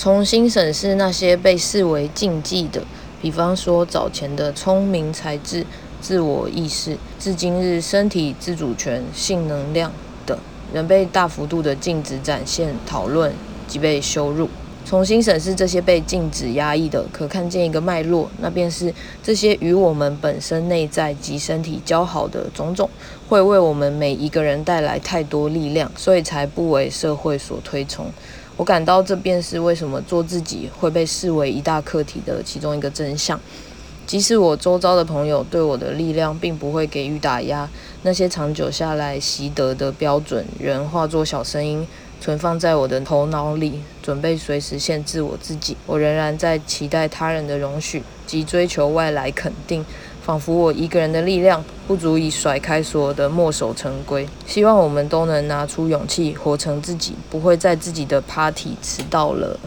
重新审视那些被视为禁忌的，比方说早前的聪明才智、自我意识，至今日身体自主权、性能量等，仍被大幅度的禁止展现、讨论及被羞辱。重新审视这些被禁止压抑的，可看见一个脉络，那便是这些与我们本身内在及身体交好的种种，会为我们每一个人带来太多力量，所以才不为社会所推崇。我感到这便是为什么做自己会被视为一大课题的其中一个真相。即使我周遭的朋友对我的力量并不会给予打压，那些长久下来习得的标准仍化作小声音。存放在我的头脑里，准备随时限制我自己。我仍然在期待他人的容许及追求外来肯定，仿佛我一个人的力量不足以甩开所有的墨守成规。希望我们都能拿出勇气，活成自己，不会在自己的 party 迟到了。